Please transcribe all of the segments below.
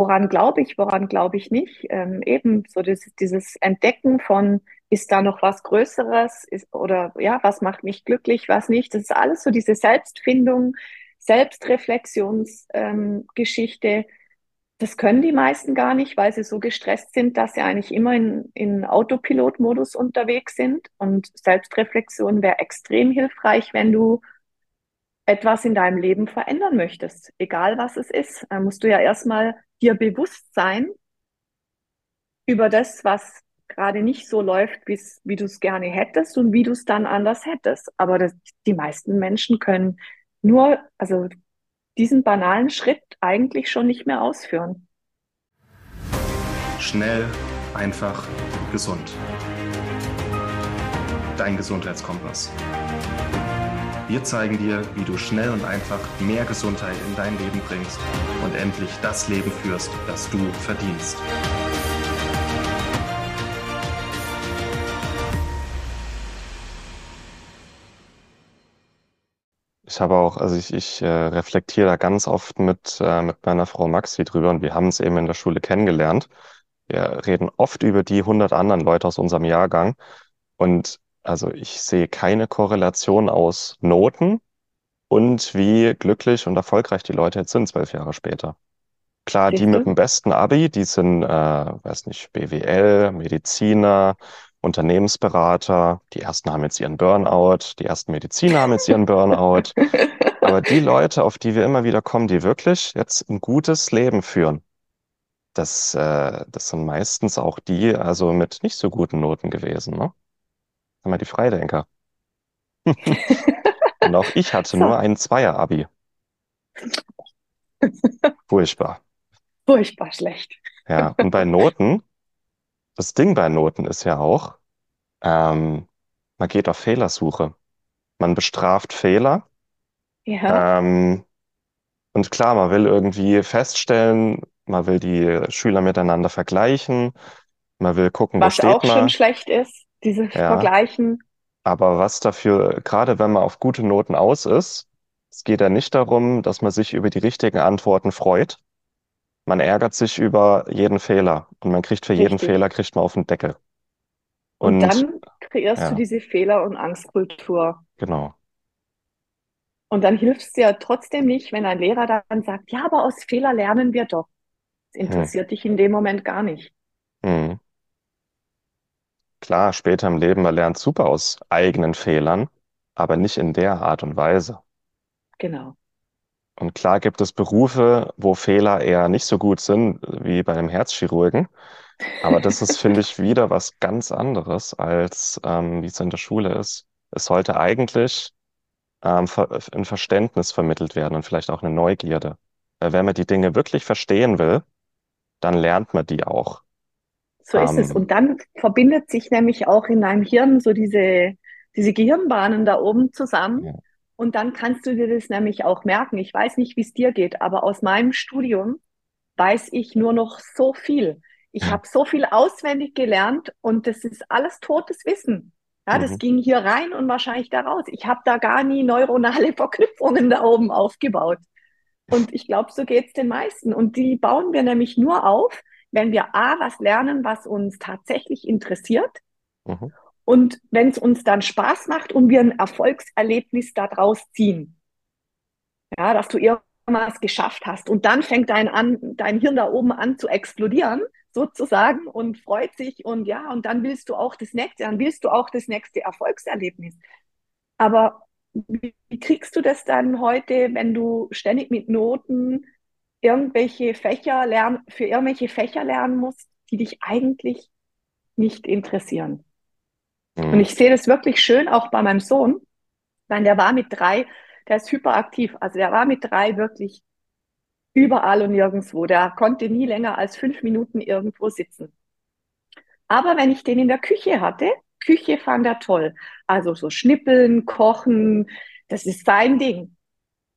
woran glaube ich, woran glaube ich nicht. Ähm, eben so dieses, dieses Entdecken von, ist da noch was Größeres ist, oder ja, was macht mich glücklich, was nicht. Das ist alles so diese Selbstfindung, Selbstreflexionsgeschichte. Ähm, das können die meisten gar nicht, weil sie so gestresst sind, dass sie eigentlich immer in, in Autopilot-Modus unterwegs sind. Und Selbstreflexion wäre extrem hilfreich, wenn du etwas in deinem Leben verändern möchtest, egal was es ist. Da musst du ja erstmal dir bewusst sein über das, was gerade nicht so läuft, wie du es gerne hättest und wie du es dann anders hättest. Aber das, die meisten Menschen können nur, also diesen banalen Schritt eigentlich schon nicht mehr ausführen. Schnell, einfach, gesund. Dein Gesundheitskompass. Wir zeigen dir, wie du schnell und einfach mehr Gesundheit in dein Leben bringst und endlich das Leben führst, das du verdienst. Ich habe auch, also ich, ich äh, reflektiere da ganz oft mit, äh, mit meiner Frau Maxi drüber und wir haben es eben in der Schule kennengelernt. Wir reden oft über die 100 anderen Leute aus unserem Jahrgang und also ich sehe keine Korrelation aus Noten und wie glücklich und erfolgreich die Leute jetzt sind, zwölf Jahre später. Klar, die mit dem besten Abi, die sind, äh, weiß nicht, BWL, Mediziner, Unternehmensberater. Die ersten haben jetzt ihren Burnout, die ersten Mediziner haben jetzt ihren Burnout. Aber die Leute, auf die wir immer wieder kommen, die wirklich jetzt ein gutes Leben führen, das, äh, das sind meistens auch die, also mit nicht so guten Noten gewesen, ne? Sag mal, die Freidenker. Und auch ich hatte nur ein Zweier-Abi. Furchtbar. Furchtbar schlecht. Ja, und bei Noten, das Ding bei Noten ist ja auch, ähm, man geht auf Fehlersuche. Man bestraft Fehler. Ja. Ähm, und klar, man will irgendwie feststellen, man will die Schüler miteinander vergleichen, man will gucken, Was wo steht auch man. schon schlecht ist, diese Ja. Vergleichen. Aber was dafür, gerade wenn man auf gute Noten aus ist, es geht ja nicht darum, dass man sich über die richtigen Antworten freut. Man ärgert sich über jeden Fehler und man kriegt für jeden Richtig. Fehler, kriegt man auf den Deckel. Und Und dann kreierst du ja, diese Fehler- und Angstkultur. genau. Und dann hilft es dir trotzdem nicht, wenn ein Lehrer dann sagt, ja, aber aus Fehler lernen wir doch. Das Hm. interessiert dich in dem Moment gar nicht. Hm. Klar, später im Leben, man lernt super aus eigenen Fehlern, aber nicht in der Art und Weise. Genau. Und klar gibt es Berufe, wo Fehler eher nicht so gut sind, wie bei einem Herzchirurgen. Aber das ist, finde ich, wieder was ganz anderes, als ähm, wie es in der Schule ist. Es sollte eigentlich ähm, ein Verständnis vermittelt werden und vielleicht auch eine Neugierde. Weil wenn man die Dinge wirklich verstehen will, dann lernt man die auch. So ist es. Ähm, Und dann verbindet sich nämlich auch in deinem Hirn so diese, diese Gehirnbahnen da oben zusammen. ja. Und dann kannst du dir das nämlich auch merken. Ich weiß nicht, wie es dir geht, aber aus meinem Studium weiß ich nur noch so viel. Ich habe so viel auswendig gelernt und das ist alles totes Wissen. Ja, das Mhm. ging hier rein und wahrscheinlich da raus. Ich habe da gar nie neuronale Verknüpfungen da oben aufgebaut. Und ich glaube, so geht's den meisten. Und die bauen wir nämlich nur auf, wenn wir A, was lernen, was uns tatsächlich interessiert. Mhm. Und wenn es uns dann Spaß macht und wir ein Erfolgserlebnis daraus ziehen. Ja, dass du irgendwas geschafft hast. Und dann fängt dein, an, dein Hirn da oben an zu explodieren, sozusagen, und freut sich. Und ja, und dann willst du auch das nächste, dann willst du auch das nächste Erfolgserlebnis. Aber wie, wie kriegst du das dann heute, wenn du ständig mit Noten irgendwelche Fächer lernen, für irgendwelche Fächer lernen musst, die dich eigentlich nicht interessieren? Und Mhm. ich sehe das wirklich schön auch bei meinem Sohn, weil der war mit drei, der ist hyperaktiv. Also der war mit drei wirklich überall und nirgendwo. Der konnte nie länger als fünf Minuten irgendwo sitzen. Aber wenn ich den in der Küche hatte, Küche fand er toll. Also so schnippeln, kochen, das ist sein Ding.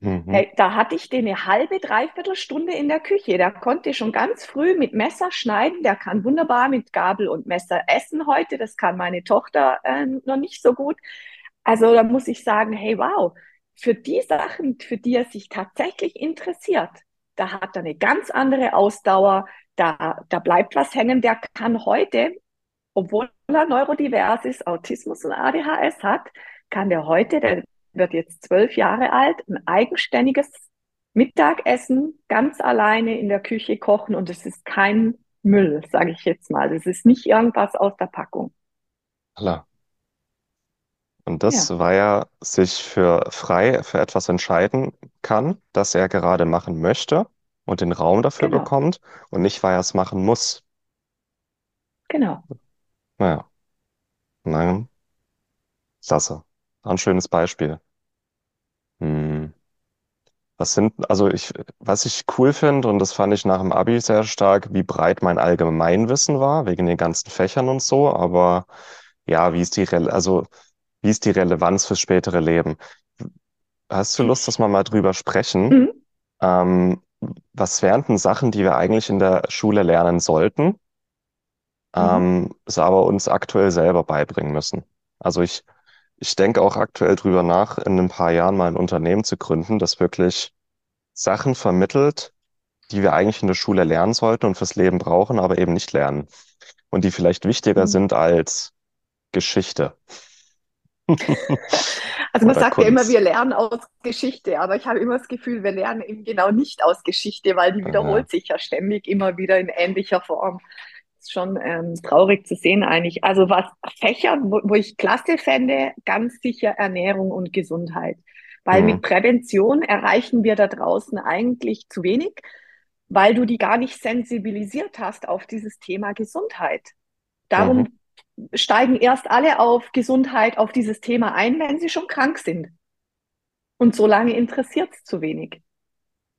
Mhm. Da hatte ich den eine halbe, dreiviertel Stunde in der Küche. Der konnte schon ganz früh mit Messer schneiden. Der kann wunderbar mit Gabel und Messer essen heute. Das kann meine Tochter äh, noch nicht so gut. Also da muss ich sagen, hey, wow, für die Sachen, für die er sich tatsächlich interessiert, da hat er eine ganz andere Ausdauer, da, da bleibt was hängen. Der kann heute, obwohl er neurodivers ist, Autismus und ADHS hat, kann der heute, der wird jetzt zwölf Jahre alt, ein eigenständiges Mittagessen ganz alleine in der Küche kochen und es ist kein Müll, sage ich jetzt mal. Es ist nicht irgendwas aus der Packung. Klar. Und das Ja, war ja, sich für frei für etwas entscheiden kann, das er gerade machen möchte und den Raum dafür genau, bekommt und nicht, weil er es machen muss. genau. Naja, nein, klasse. Ein schönes Beispiel. Hm. Was sind, also ich, was ich cool finde, und das fand ich nach dem Abi sehr stark, wie breit mein Allgemeinwissen war, wegen den ganzen Fächern und so, aber ja, wie ist die, Rele also, wie ist die Relevanz fürs spätere Leben? Hast du Lust, dass wir mal drüber sprechen? Mhm. Ähm, was wären denn Sachen, die wir eigentlich in der Schule lernen sollten, Mhm. ähm, es aber uns aktuell selber beibringen müssen? Also ich, ich denke auch aktuell drüber nach, in ein paar Jahren mal ein Unternehmen zu gründen, das wirklich Sachen vermittelt, die wir eigentlich in der Schule lernen sollten und fürs Leben brauchen, aber eben nicht lernen. Und die vielleicht wichtiger Mhm. sind als Geschichte Also man sagt ja immer, wir Kunst. lernen aus Geschichte, aber ich habe immer das Gefühl, wir lernen eben genau nicht aus Geschichte, weil die Äh, wiederholt sich ja ständig immer wieder in ähnlicher Form. Schon ähm, traurig zu sehen eigentlich. Also was Fächer, wo, wo ich klasse fände, ganz sicher Ernährung und Gesundheit. Weil hm, mit Prävention erreichen wir da draußen eigentlich zu wenig, weil du die gar nicht sensibilisiert hast auf dieses Thema Gesundheit. mhm, Darum steigen erst alle auf Gesundheit, auf dieses Thema ein, wenn sie schon krank sind. Und so lange interessiert es zu wenig.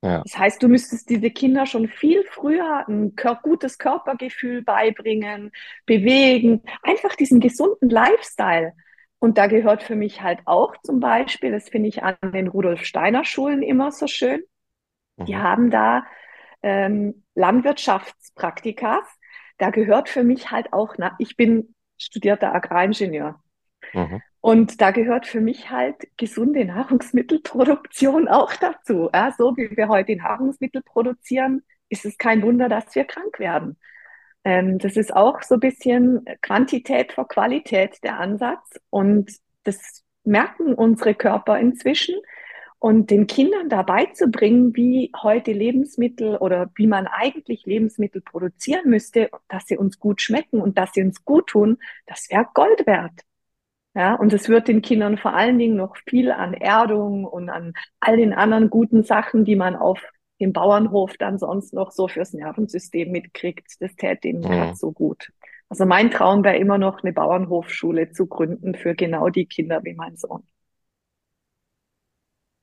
Ja, Das heißt, du müsstest diese Kinder schon viel früher ein gutes Körpergefühl beibringen, bewegen, einfach diesen gesunden Lifestyle. Und da gehört für mich halt auch zum Beispiel, das finde ich an den Rudolf Steiner Schulen immer so schön, die mhm, haben da ähm, Landwirtschaftspraktikas. Da gehört für mich halt auch, na, ich bin studierter Agraringenieur. mhm, Und da gehört für mich halt gesunde Nahrungsmittelproduktion auch dazu. Ja, so wie wir heute Nahrungsmittel produzieren, ist es kein Wunder, dass wir krank werden. Ähm, das ist auch so ein bisschen Quantität vor Qualität der Ansatz. Und das merken unsere Körper inzwischen. Und den Kindern dabei zu bringen, wie heute Lebensmittel oder wie man eigentlich Lebensmittel produzieren müsste, dass sie uns gut schmecken und dass sie uns gut tun, das wäre Gold wert. Ja, und es wird den Kindern vor allen Dingen noch viel an Erdung und an all den anderen guten Sachen, die man auf dem Bauernhof dann sonst noch so fürs Nervensystem mitkriegt. Das täte ihnen gerade mhm. so gut. Also mein Traum wäre immer noch, eine Bauernhofschule zu gründen für genau die Kinder wie mein Sohn.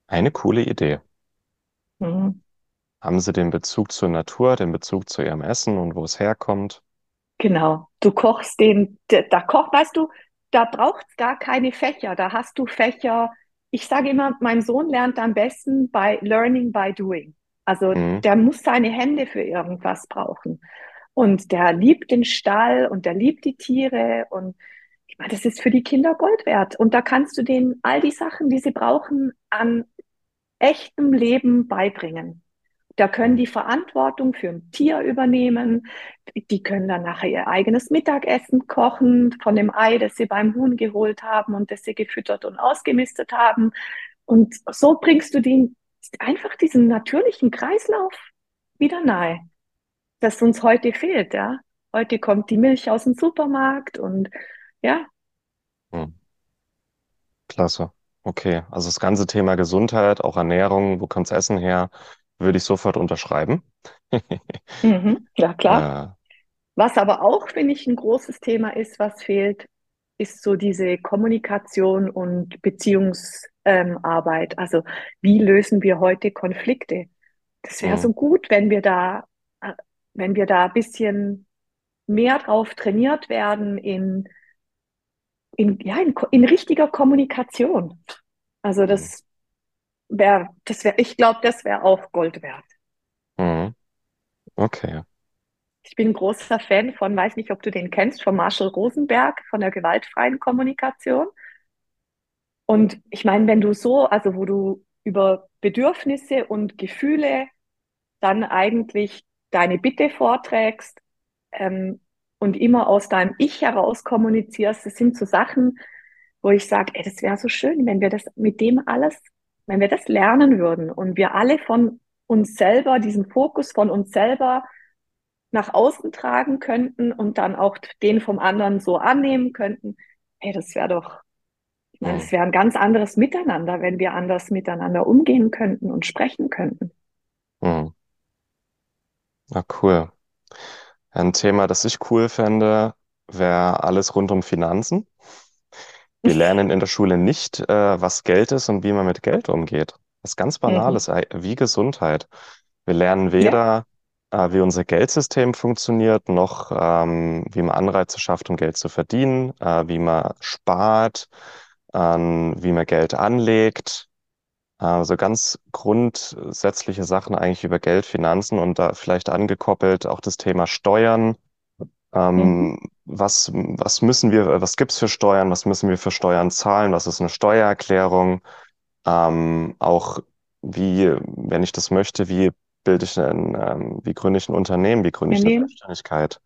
Eine coole Idee. Mhm. Haben Sie den Bezug zur Natur, den Bezug zu Ihrem Essen und wo es herkommt? Genau. Du kochst den, da, da kocht, weißt du, da braucht's gar keine Fächer. Da hast du Fächer. Ich sage immer, mein Sohn lernt am besten by learning by doing. Also Mhm, der muss seine Hände für irgendwas brauchen. Und der liebt den Stall und der liebt die Tiere. Und ich meine, das ist für die Kinder Gold wert. Und da kannst du denen all die Sachen, die sie brauchen, an echtem Leben beibringen. Da können die Verantwortung für ein Tier übernehmen. Die können dann nachher ihr eigenes Mittagessen kochen von dem Ei, das sie beim Huhn geholt haben und das sie gefüttert und ausgemistet haben. Und so bringst du den einfach diesen natürlichen Kreislauf wieder nahe, das uns heute fehlt, ja. Heute kommt die Milch aus dem Supermarkt und ja, mhm. Klasse. Okay, also das ganze Thema Gesundheit, auch Ernährung, wo kommt's Essen her, würde ich sofort unterschreiben. mhm, ja klar. Äh, Was aber auch, finde ich, ein großes Thema ist, was fehlt, ist so diese Kommunikation und Beziehungsarbeit. Also wie lösen wir heute Konflikte? Das wäre mhm, so gut, wenn wir da, äh, wenn wir da ein bisschen mehr drauf trainiert werden in, in, ja, in, in richtiger Kommunikation. Also mhm, das wäre, das wäre, ich glaube, das wäre auch Gold wert. mhm. Okay. Ich bin ein großer Fan von, weiß nicht, ob du den kennst, von Marshall Rosenberg, von der gewaltfreien Kommunikation. Und ich meine, wenn du so, also wo du über Bedürfnisse und Gefühle dann eigentlich deine Bitte vorträgst ähm, und immer aus deinem Ich heraus kommunizierst. Das sind so Sachen, wo ich sage, ey, das wäre so schön, wenn wir das mit dem alles, wenn wir das lernen würden und wir alle von uns selber, diesen Fokus von uns selber nach außen tragen könnten und dann auch den vom anderen so annehmen könnten. Ey, das wäre doch, ich meine, es wäre ein ganz anderes Miteinander, wenn wir anders miteinander umgehen könnten und sprechen könnten. Hm. Na cool. Ein Thema, das ich cool fände, wäre alles rund um Finanzen. Wir lernen in der Schule nicht, äh, was Geld ist und wie man mit Geld umgeht. Was ganz Mhm. Banales, äh, wie Gesundheit. Wir lernen weder, äh, wie unser Geldsystem funktioniert, noch ähm, wie man Anreize schafft, um Geld zu verdienen, äh, wie man spart, ähm, wie man Geld anlegt. Also ganz grundsätzliche Sachen eigentlich über Geld, Finanzen und da vielleicht angekoppelt auch das Thema Steuern. Mhm. Was, was müssen wir, was gibt's für Steuern? Was müssen wir für Steuern zahlen? Was ist eine Steuererklärung? Ähm, auch wie, wenn ich das möchte, wie bilde ich ein, ähm, wie gründe ich ein Unternehmen? Wie gründe ich eine Selbstständigkeit?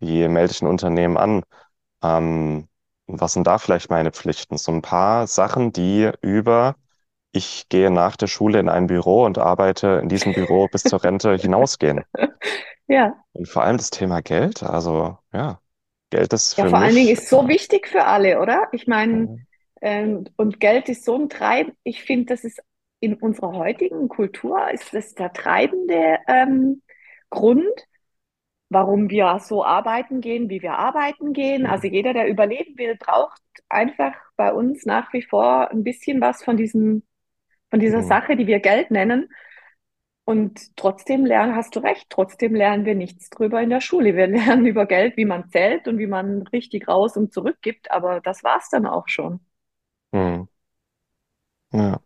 Wie melde ich ein Unternehmen an? Ähm, was sind da vielleicht meine Pflichten? So ein paar Sachen, die über ich gehe nach der Schule in ein Büro und arbeite in diesem Büro bis zur Rente hinausgehen. ja. Und vor allem das Thema Geld, also ja, Geld ist Ja, vor allen Dingen mich, ist so wichtig für alle, oder? Ich meine, äh, ähm, und Geld ist so ein Treib. Ich finde, das ist in unserer heutigen Kultur ist das der treibende ähm, Grund, warum wir so arbeiten gehen, wie wir arbeiten gehen. Also jeder, der überleben will, braucht einfach bei uns nach wie vor ein bisschen was von diesem, von dieser Sache, die wir Geld nennen. Und trotzdem lernen, hast du recht, trotzdem lernen wir nichts drüber in der Schule. Wir lernen über Geld, wie man zählt und wie man richtig raus und zurückgibt, aber das war's dann auch schon, mm, ja,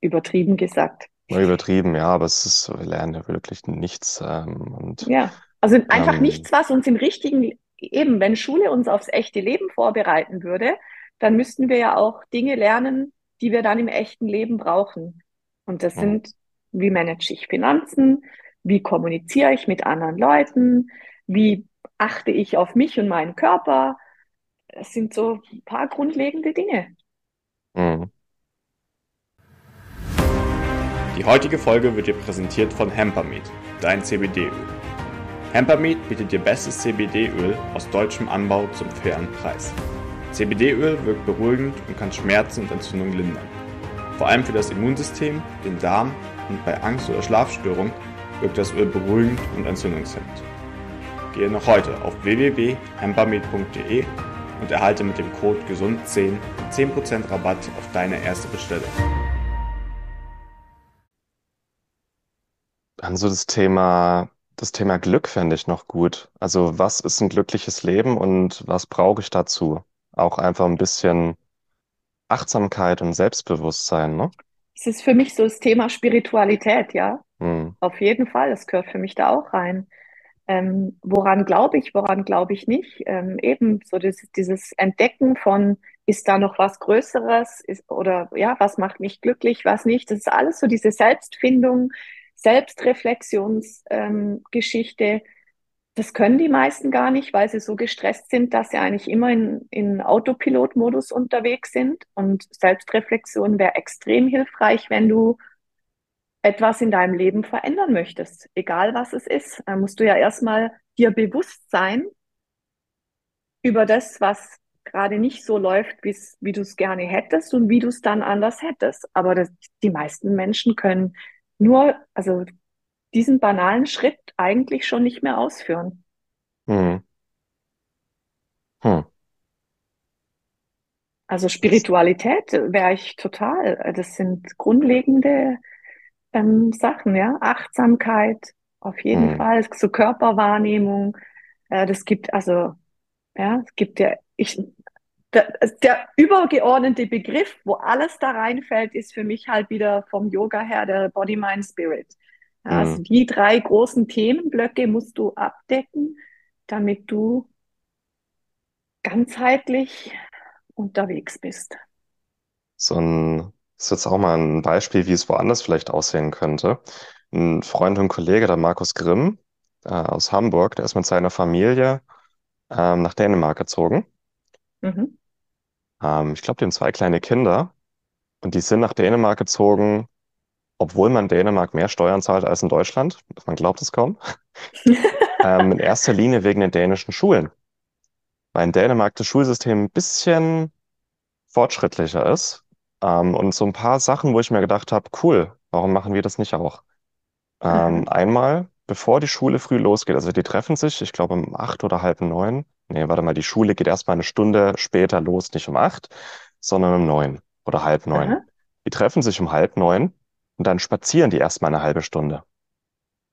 übertrieben gesagt. übertrieben, ja, aber es ist, wir lernen ja wirklich nichts, ähm, und Ja, also einfach ähm, nichts, was uns im richtigen, eben wenn Schule uns aufs echte Leben vorbereiten würde, dann müssten wir ja auch Dinge lernen, die wir dann im echten Leben brauchen. Und das mm, sind, wie manage ich Finanzen, wie kommuniziere ich mit anderen Leuten, wie achte ich auf mich und meinen Körper. Das sind so ein paar grundlegende Dinge. mm. Die heutige Folge wird dir präsentiert von Hempermeat, dein CBD-Öl. Hempermeat bietet dir bestes CBD-Öl aus deutschem Anbau zum fairen Preis. CBD-Öl wirkt beruhigend und kann Schmerzen und Entzündungen lindern. Vor allem für das Immunsystem, den Darm und bei Angst- oder Schlafstörungen wirkt das Öl beruhigend und entzündungshemmend. Gehe noch heute auf www.hempermeat.de und erhalte mit dem Code GESUND10 10% Rabatt auf deine erste Bestellung. Dann so das Thema, das Thema Glück fände ich noch gut. Also was ist ein glückliches Leben und was brauche ich dazu? Auch einfach ein bisschen Achtsamkeit und Selbstbewusstsein, ne? Es ist für mich so das Thema Spiritualität, ja. Mm, Auf jeden Fall, das gehört für mich da auch rein. Ähm, woran glaube ich, woran glaube ich nicht? Ähm, eben so dieses, dieses Entdecken von, ist da noch was Größeres? Ist, oder ja, was macht mich glücklich, was nicht? Das ist alles so diese Selbstfindung, Selbstreflexionsgeschichte. Ähm. Das können die meisten gar nicht, weil sie so gestresst sind, dass sie eigentlich immer in, in Autopilot-Modus unterwegs sind. Und Selbstreflexion wäre extrem hilfreich, wenn du etwas in deinem Leben verändern möchtest, egal was es ist, dann musst du ja erstmal dir bewusst sein über das, was gerade nicht so läuft, wie du es gerne hättest und wie du es dann anders hättest. Aber das, die meisten Menschen können nur, also diesen banalen Schritt eigentlich schon nicht mehr ausführen. mm, hm. Also Spiritualität wäre ich total. Das sind grundlegende ähm, Sachen, ja. Achtsamkeit, auf jeden Mm, Fall, so Körperwahrnehmung. Äh, das gibt also, ja, es gibt ja, ich, der, der übergeordnete Begriff, wo alles da reinfällt, ist für mich halt wieder vom Yoga her der Body, Mind, Spirit. Also mm. die drei großen Themenblöcke musst du abdecken, damit du ganzheitlich unterwegs bist. So ein, das ist jetzt auch mal ein Beispiel, wie es woanders vielleicht aussehen könnte. ein Freund und Kollege, der Markus Grimm, äh, aus Hamburg, der ist mit seiner Familie ähm, nach Dänemark gezogen. Mhm. Ähm, ich glaube, die haben zwei kleine Kinder und die sind nach Dänemark gezogen, obwohl man in Dänemark mehr Steuern zahlt als in Deutschland. Man glaubt es kaum. Ähm, in erster Linie wegen den dänischen Schulen. Weil in Dänemark das Schulsystem ein bisschen fortschrittlicher ist. Ähm, und so ein paar Sachen, wo ich mir gedacht habe, cool, warum machen wir das nicht auch? Ähm, einmal, bevor die Schule früh losgeht, also die treffen sich, ich glaube um acht oder halb neun. Nee, warte mal, die Schule geht erstmal eine Stunde später los, nicht um acht, sondern um neun oder halb neun. aha, Die treffen sich um halb neun und dann spazieren die erstmal eine halbe Stunde.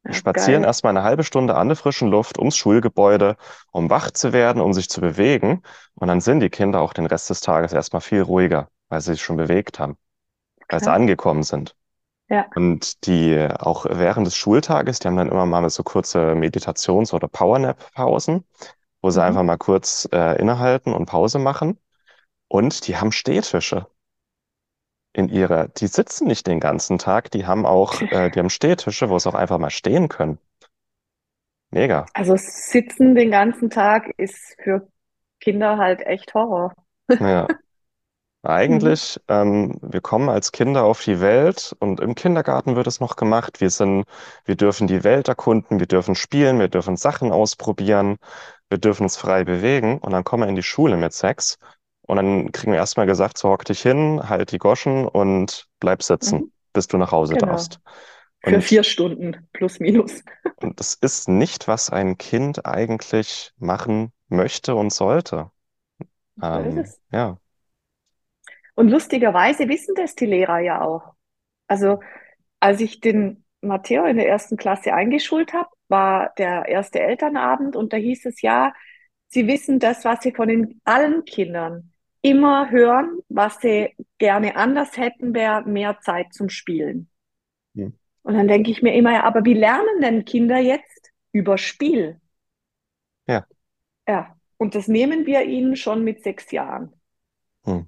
Die spazieren geil. erstmal eine halbe Stunde an der frischen Luft ums Schulgebäude, um wach zu werden, um sich zu bewegen. Und dann sind die Kinder auch den Rest des Tages erstmal viel ruhiger, weil sie sich schon bewegt haben, weil sie angekommen sind. Ja. Und die auch während des Schultages, die haben dann immer mal so kurze Meditations- oder Powernap-Pausen, wo sie einfach Mhm. mal kurz äh, innehalten und Pause machen. Und die haben Stehtische in ihrer, die sitzen nicht den ganzen Tag, die haben auch, äh, die haben Stehtische, wo sie auch einfach mal stehen können. Mega. Also sitzen den ganzen Tag ist für Kinder halt echt Horror. Ja. Mhm. Eigentlich, ähm, wir kommen als Kinder auf die Welt und im Kindergarten wird es noch gemacht. Wir sind, wir dürfen die Welt erkunden, wir dürfen spielen, wir dürfen Sachen ausprobieren, wir dürfen uns frei bewegen und dann kommen wir in die Schule mit Sex und dann kriegen wir erstmal gesagt, so hock dich hin, halt die Goschen und bleib sitzen, Mhm. bis du nach Hause Genau. darfst. Für Und, vier Stunden plus minus. und das ist nicht, was ein Kind eigentlich machen möchte und sollte. So ist Ähm, es. ja. Und lustigerweise wissen das die Lehrer ja auch. Also als ich den Matteo in der ersten Klasse eingeschult habe, war der erste Elternabend und da hieß es ja, sie wissen das, was sie von den allen Kindern immer hören, was sie gerne anders hätten, wäre mehr Zeit zum Spielen. Hm. Und dann denke ich mir immer, ja, aber wie lernen denn Kinder jetzt über Spiel? Ja. Ja, und das nehmen wir ihnen schon mit sechs Jahren. Hm.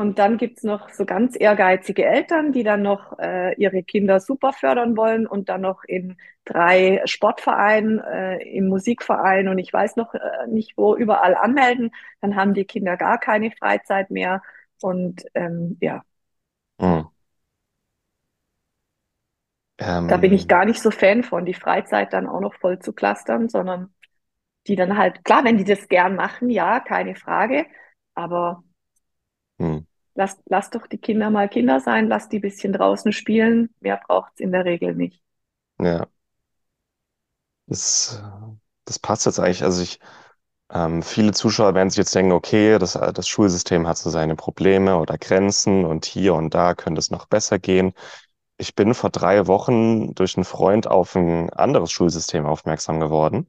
Und dann gibt's noch so ganz ehrgeizige Eltern, die dann noch äh, ihre Kinder super fördern wollen und dann noch in drei Sportvereinen, äh, im Musikverein und ich weiß noch äh, nicht wo überall anmelden. Dann haben die Kinder gar keine Freizeit mehr. Und ähm, ja, Hm. da bin ich Ähm, gar nicht so Fan von, die Freizeit dann auch noch voll zu clustern, sondern die dann halt, klar, wenn die das gern machen, ja, keine Frage, aber hm. Lass, lass doch die Kinder mal Kinder sein, lass die bisschen draußen spielen, mehr braucht's in der Regel nicht. Ja, das, das passt jetzt eigentlich. Also ich, ähm, viele Zuschauer werden sich jetzt denken, okay, das, das Schulsystem hat so seine Probleme oder Grenzen und hier und da könnte es noch besser gehen. Ich bin vor drei Wochen durch einen Freund auf ein anderes Schulsystem aufmerksam geworden.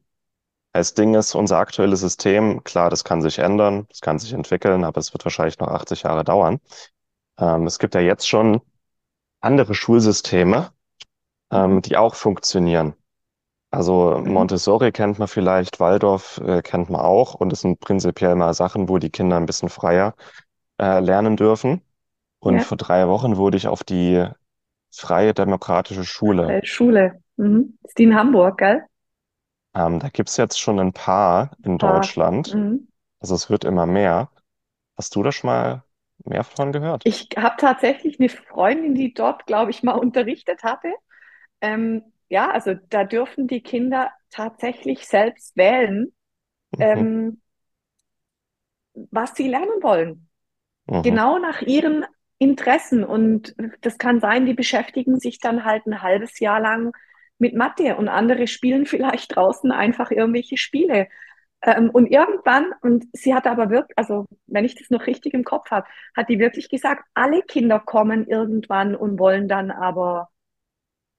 Das Ding ist, unser aktuelles System, klar, das kann sich ändern, das kann sich entwickeln, aber es wird wahrscheinlich noch 80 Jahre dauern. Ähm, es gibt ja jetzt schon andere Schulsysteme, ähm, die auch funktionieren. Also Mhm. Montessori kennt man vielleicht, Waldorf äh, kennt man auch und es sind prinzipiell mal Sachen, wo die Kinder ein bisschen freier äh, lernen dürfen. Und Ja, vor drei Wochen wurde ich auf die Freie Demokratische Schule. Schule. Mhm. Ist die in Hamburg, gell? Ähm, da gibt's jetzt schon ein paar in Ah, Deutschland. mhm. Also es wird immer mehr. Hast du da schon mal mehr von gehört? Ich habe tatsächlich eine Freundin, die dort, glaube ich, mal unterrichtet hatte. Ähm, ja, also da dürfen die Kinder tatsächlich selbst wählen, Mhm, ähm, was sie lernen wollen. mhm, Genau nach ihren Interessen. Und das kann sein, die beschäftigen sich dann halt ein halbes Jahr lang mit Mathe und andere spielen vielleicht draußen einfach irgendwelche Spiele. Ähm, und irgendwann, und sie hat aber wirklich, also wenn ich das noch richtig im Kopf habe, hat die wirklich gesagt, alle Kinder kommen irgendwann und wollen dann aber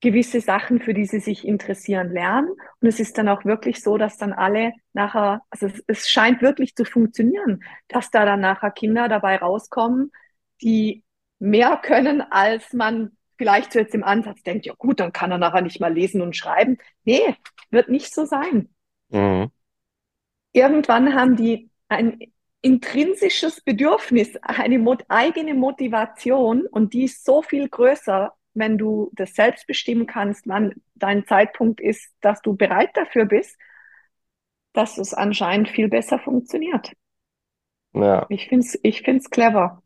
gewisse Sachen, für die sie sich interessieren, lernen. Und es ist dann auch wirklich so, dass dann alle nachher, also es, es scheint wirklich zu funktionieren, dass da dann nachher Kinder dabei rauskommen, die mehr können, als man vielleicht so jetzt im Ansatz denkt, ja gut, dann kann er nachher nicht mal lesen und schreiben. Nee, wird nicht so sein. mhm, Irgendwann haben die ein intrinsisches Bedürfnis, eine mot eigene Motivation und die ist so viel größer wenn du das selbst bestimmen kannst, wann dein Zeitpunkt ist, dass du bereit dafür bist, dass es anscheinend viel besser funktioniert. Ja. Ich finde es ich find's clever.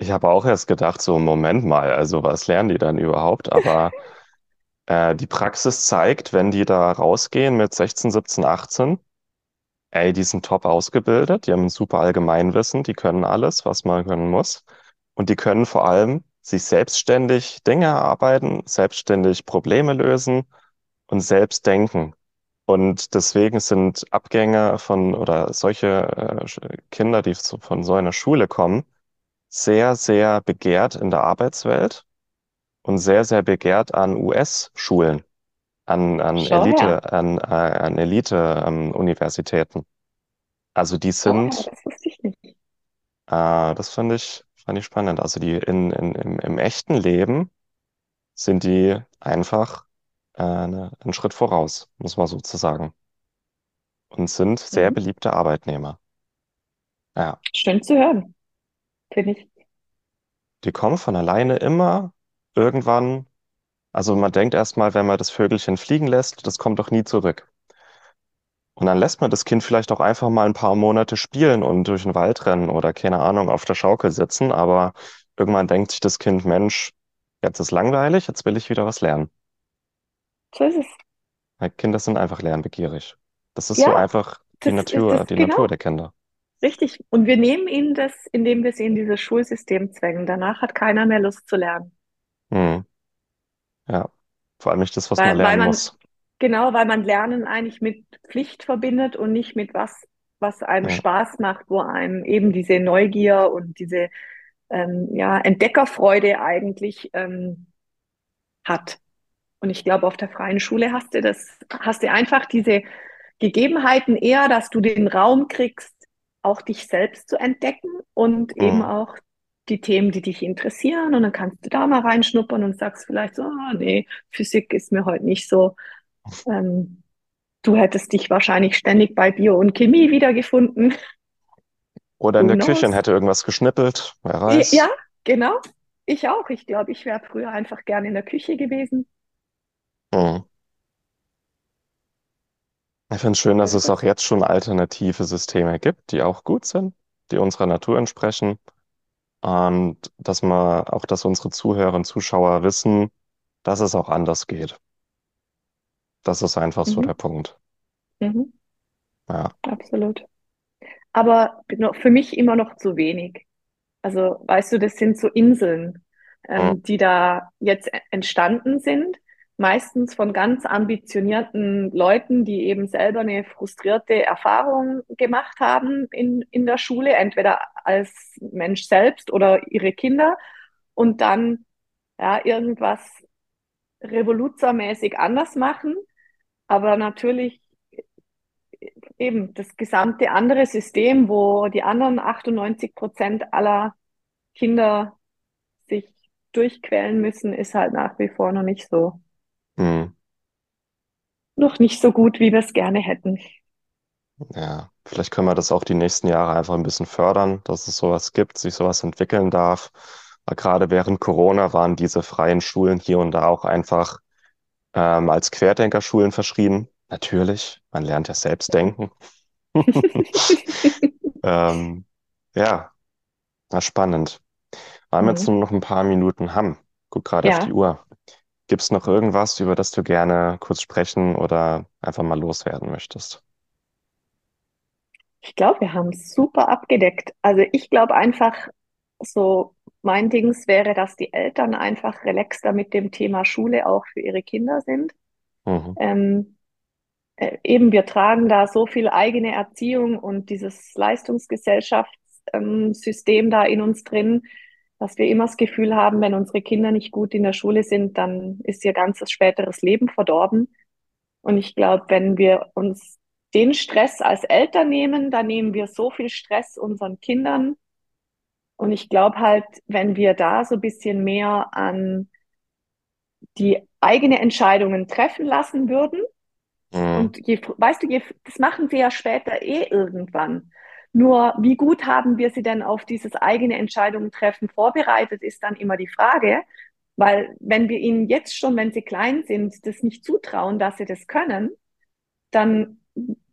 Ich habe auch erst gedacht, so, Moment mal, also was lernen die dann überhaupt? Aber äh, die Praxis zeigt, wenn die da rausgehen mit 16, 17, 18, ey, die sind top ausgebildet, die haben ein super Allgemeinwissen, die können alles, was man können muss. Und die können vor allem sich selbstständig Dinge erarbeiten, selbstständig Probleme lösen und selbst denken. Und deswegen sind Abgänger von oder solche äh, Kinder, die so- von so einer Schule kommen, sehr, sehr begehrt in der Arbeitswelt und sehr, sehr begehrt an US-Schulen, an, an Schau her. Elite, an, äh, an Elite-Universitäten. Also die sind, das wusste ich nicht. äh, das fand ich, fand ich spannend. Also die in, in, im, im echten Leben sind die einfach äh, eine, einen Schritt voraus, muss man sozusagen. Und sind sehr Mhm. beliebte Arbeitnehmer. Ja, Schön zu hören, finde ich. die kommen von alleine immer irgendwann. Also man denkt erstmal, wenn man das Vögelchen fliegen lässt, das kommt doch nie zurück. Und dann lässt man das Kind vielleicht auch einfach mal ein paar Monate spielen und durch den Wald rennen oder keine Ahnung, auf der Schaukel sitzen, aber irgendwann denkt sich das Kind, Mensch, jetzt ist langweilig, jetzt will ich wieder was lernen. So ist es. Weil Kinder sind einfach lernbegierig. Das ist so Ja, einfach die das ist Natur, das die genau Natur der Kinder. Richtig. Und wir nehmen ihnen das, indem wir sie in dieses Schulsystem zwängen. Danach hat keiner mehr Lust zu lernen. Hm, ja. Vor allem nicht das, was man Weil, weil lernen man, muss. genau, weil man Lernen eigentlich mit Pflicht verbindet und nicht mit was, was einem Ja. Spaß macht, wo einem eben diese Neugier und diese ähm, ja, Entdeckerfreude eigentlich ähm, hat. Und ich glaube, auf der freien Schule hast du das, hast du einfach diese Gegebenheiten eher, dass du den Raum kriegst, auch dich selbst zu entdecken und eben Hm. auch die Themen, die dich interessieren. Und dann kannst du da mal reinschnuppern und sagst vielleicht so, ah, nee, Physik ist mir heute nicht so. Ähm, du hättest dich wahrscheinlich ständig bei Bio und Chemie wiedergefunden. Oder in der Küche und hätte irgendwas geschnippelt, wer Ja, weiß. genau. Ich auch. Ich glaube, ich wäre früher einfach gern in der Küche gewesen. Hm. Ich finde es schön, dass es auch jetzt schon alternative Systeme gibt, die auch gut sind, die unserer Natur entsprechen. Und dass man auch, dass unsere Zuhörer und Zuschauer wissen, dass es auch anders geht. Das ist einfach so der Mhm. Punkt. Mhm. Ja. Absolut. Aber noch- für mich immer noch zu wenig. Also, weißt du, das sind so Inseln, Hm. ähm, die da jetzt e- entstanden sind, meistens von ganz ambitionierten Leuten, die eben selber eine frustrierte Erfahrung gemacht haben in, in der Schule, entweder als Mensch selbst oder ihre Kinder, und dann ja irgendwas revoluzermäßig anders machen, aber natürlich eben das gesamte andere System, wo die anderen 98 Prozent aller Kinder sich durchquälen müssen, ist halt nach wie vor noch nicht so, Hm. noch nicht so gut, wie wir es gerne hätten. Ja. Vielleicht können wir das auch die nächsten Jahre einfach ein bisschen fördern, dass es sowas gibt, sich sowas entwickeln darf. Weil gerade während Corona waren diese freien Schulen hier und da auch einfach ähm, als Querdenkerschulen verschrien. Natürlich, man lernt ja selbst denken. Ähm, ja, na spannend. Weil wir jetzt Mhm. nur noch ein paar Minuten haben. Guck gerade auf die Ja, Uhr. Gibt es noch irgendwas, über das du gerne kurz sprechen oder einfach mal loswerden möchtest? ich glaube, wir haben es super abgedeckt. Also ich glaube einfach, so mein Dings wäre, dass die Eltern einfach relaxter mit dem Thema Schule auch für ihre Kinder sind. Mhm. Ähm, äh, eben, wir tragen da so viel eigene Erziehung und dieses Leistungsgesellschaftssystem da in uns drin, dass wir immer das Gefühl haben, wenn unsere Kinder nicht gut in der Schule sind, dann ist ihr ganzes späteres Leben verdorben. Und ich glaube, wenn wir uns den Stress als Eltern nehmen, dann nehmen wir so viel Stress unseren Kindern. Und ich glaube halt, wenn wir da so ein bisschen mehr an die eigene Entscheidungen treffen lassen würden, Mhm. und je, weißt du, je, das machen sie ja später eh irgendwann. Nur wie gut haben wir sie denn auf dieses eigene Entscheidungen treffen vorbereitet, ist dann immer die Frage. Weil wenn wir ihnen jetzt schon, wenn sie klein sind, das nicht zutrauen, dass sie das können, dann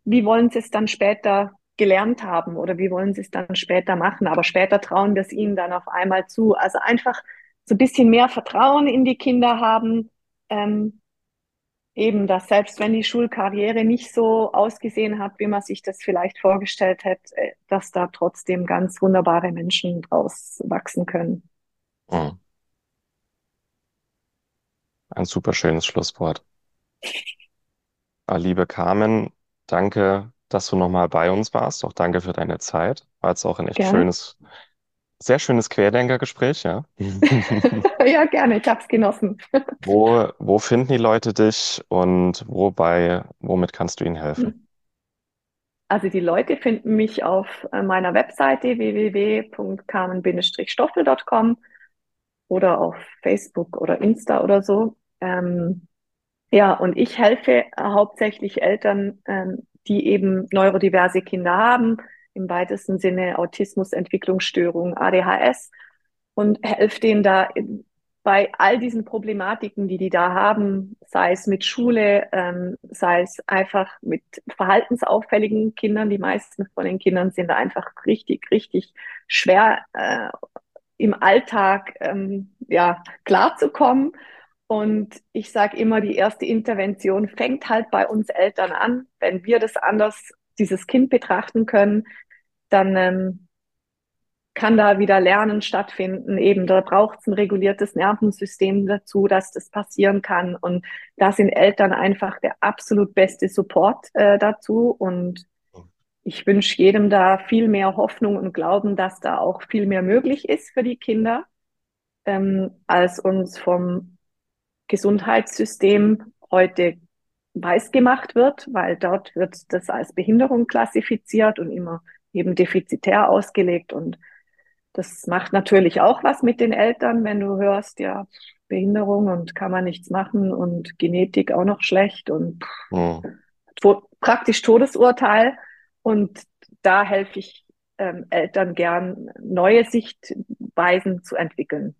wie wollen sie es dann später gelernt haben oder wie wollen sie es dann später machen? Aber später trauen wir es ihnen dann auf einmal zu. Also einfach so ein bisschen mehr Vertrauen in die Kinder haben. Ähm, eben, dass selbst wenn die Schulkarriere nicht so ausgesehen hat, wie man sich das vielleicht vorgestellt hätte, äh, dass da trotzdem ganz wunderbare Menschen draus wachsen können. Mhm. Ein super schönes Schlusswort. Ah, liebe Carmen, danke, dass du nochmal bei uns warst. Auch danke für deine Zeit. War jetzt auch ein echt Gerne. schönes, sehr schönes Querdenkergespräch, ja. Ja, gerne, ich habe es genossen. Wo, wo finden die Leute dich und wobei, womit kannst du ihnen helfen? Hm. Also die Leute finden mich auf äh, meiner Webseite www.carmen-stoffel.com oder auf Facebook oder Insta oder so. Ähm, ja, und ich helfe hauptsächlich Eltern, ähm, die eben neurodiverse Kinder haben, im weitesten Sinne Autismus, Entwicklungsstörung, ADHS und helfe denen da bei all diesen Problematiken, die die da haben, sei es mit Schule, ähm, sei es einfach mit verhaltensauffälligen Kindern. Die meisten von den Kindern sind da einfach richtig, richtig schwer äh, im Alltag ähm, ja klarzukommen. Und ich sage immer, die erste Intervention fängt halt bei uns Eltern an. Wenn wir das anders, dieses Kind betrachten können, dann ähm, kann da wieder Lernen stattfinden. Eben, da braucht es ein reguliertes Nervensystem dazu, dass das passieren kann. Und da sind Eltern einfach der absolut beste Support äh, dazu. Und ich wünsche jedem da viel mehr Hoffnung und Glauben, dass da auch viel mehr möglich ist für die Kinder, ähm, als uns vom Gesundheitssystem heute weiß gemacht wird, weil dort wird das als Behinderung klassifiziert und immer eben defizitär ausgelegt. Und das macht natürlich auch was mit den Eltern, wenn du hörst, ja, Behinderung und kann man nichts machen und Genetik auch noch schlecht und oh. praktisch Todesurteil. Und da helfe ich ähm, Eltern gern, neue Sichtweisen zu entwickeln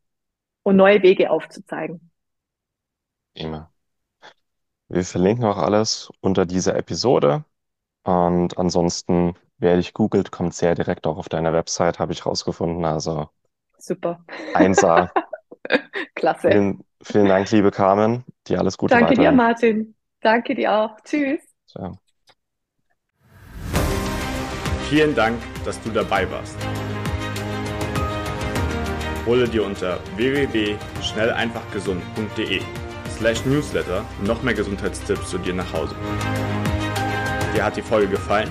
und neue Wege aufzuzeigen. Immer. Wir verlinken auch alles unter dieser Episode. Und ansonsten, wer dich googelt, kommt sehr direkt auch auf deiner Website, habe ich rausgefunden. Also super. 1A. Klasse. Vielen, vielen Dank, liebe Carmen. Dir alles Gute Danke weiterhin. dir, Martin. Danke dir auch. Tschüss. Ciao. Vielen Dank, dass du dabei warst. Hole dir unter www.schnelleinfachgesund.de slash newsletter noch mehr Gesundheitstipps zu dir nach Hause. Dir hat die Folge gefallen?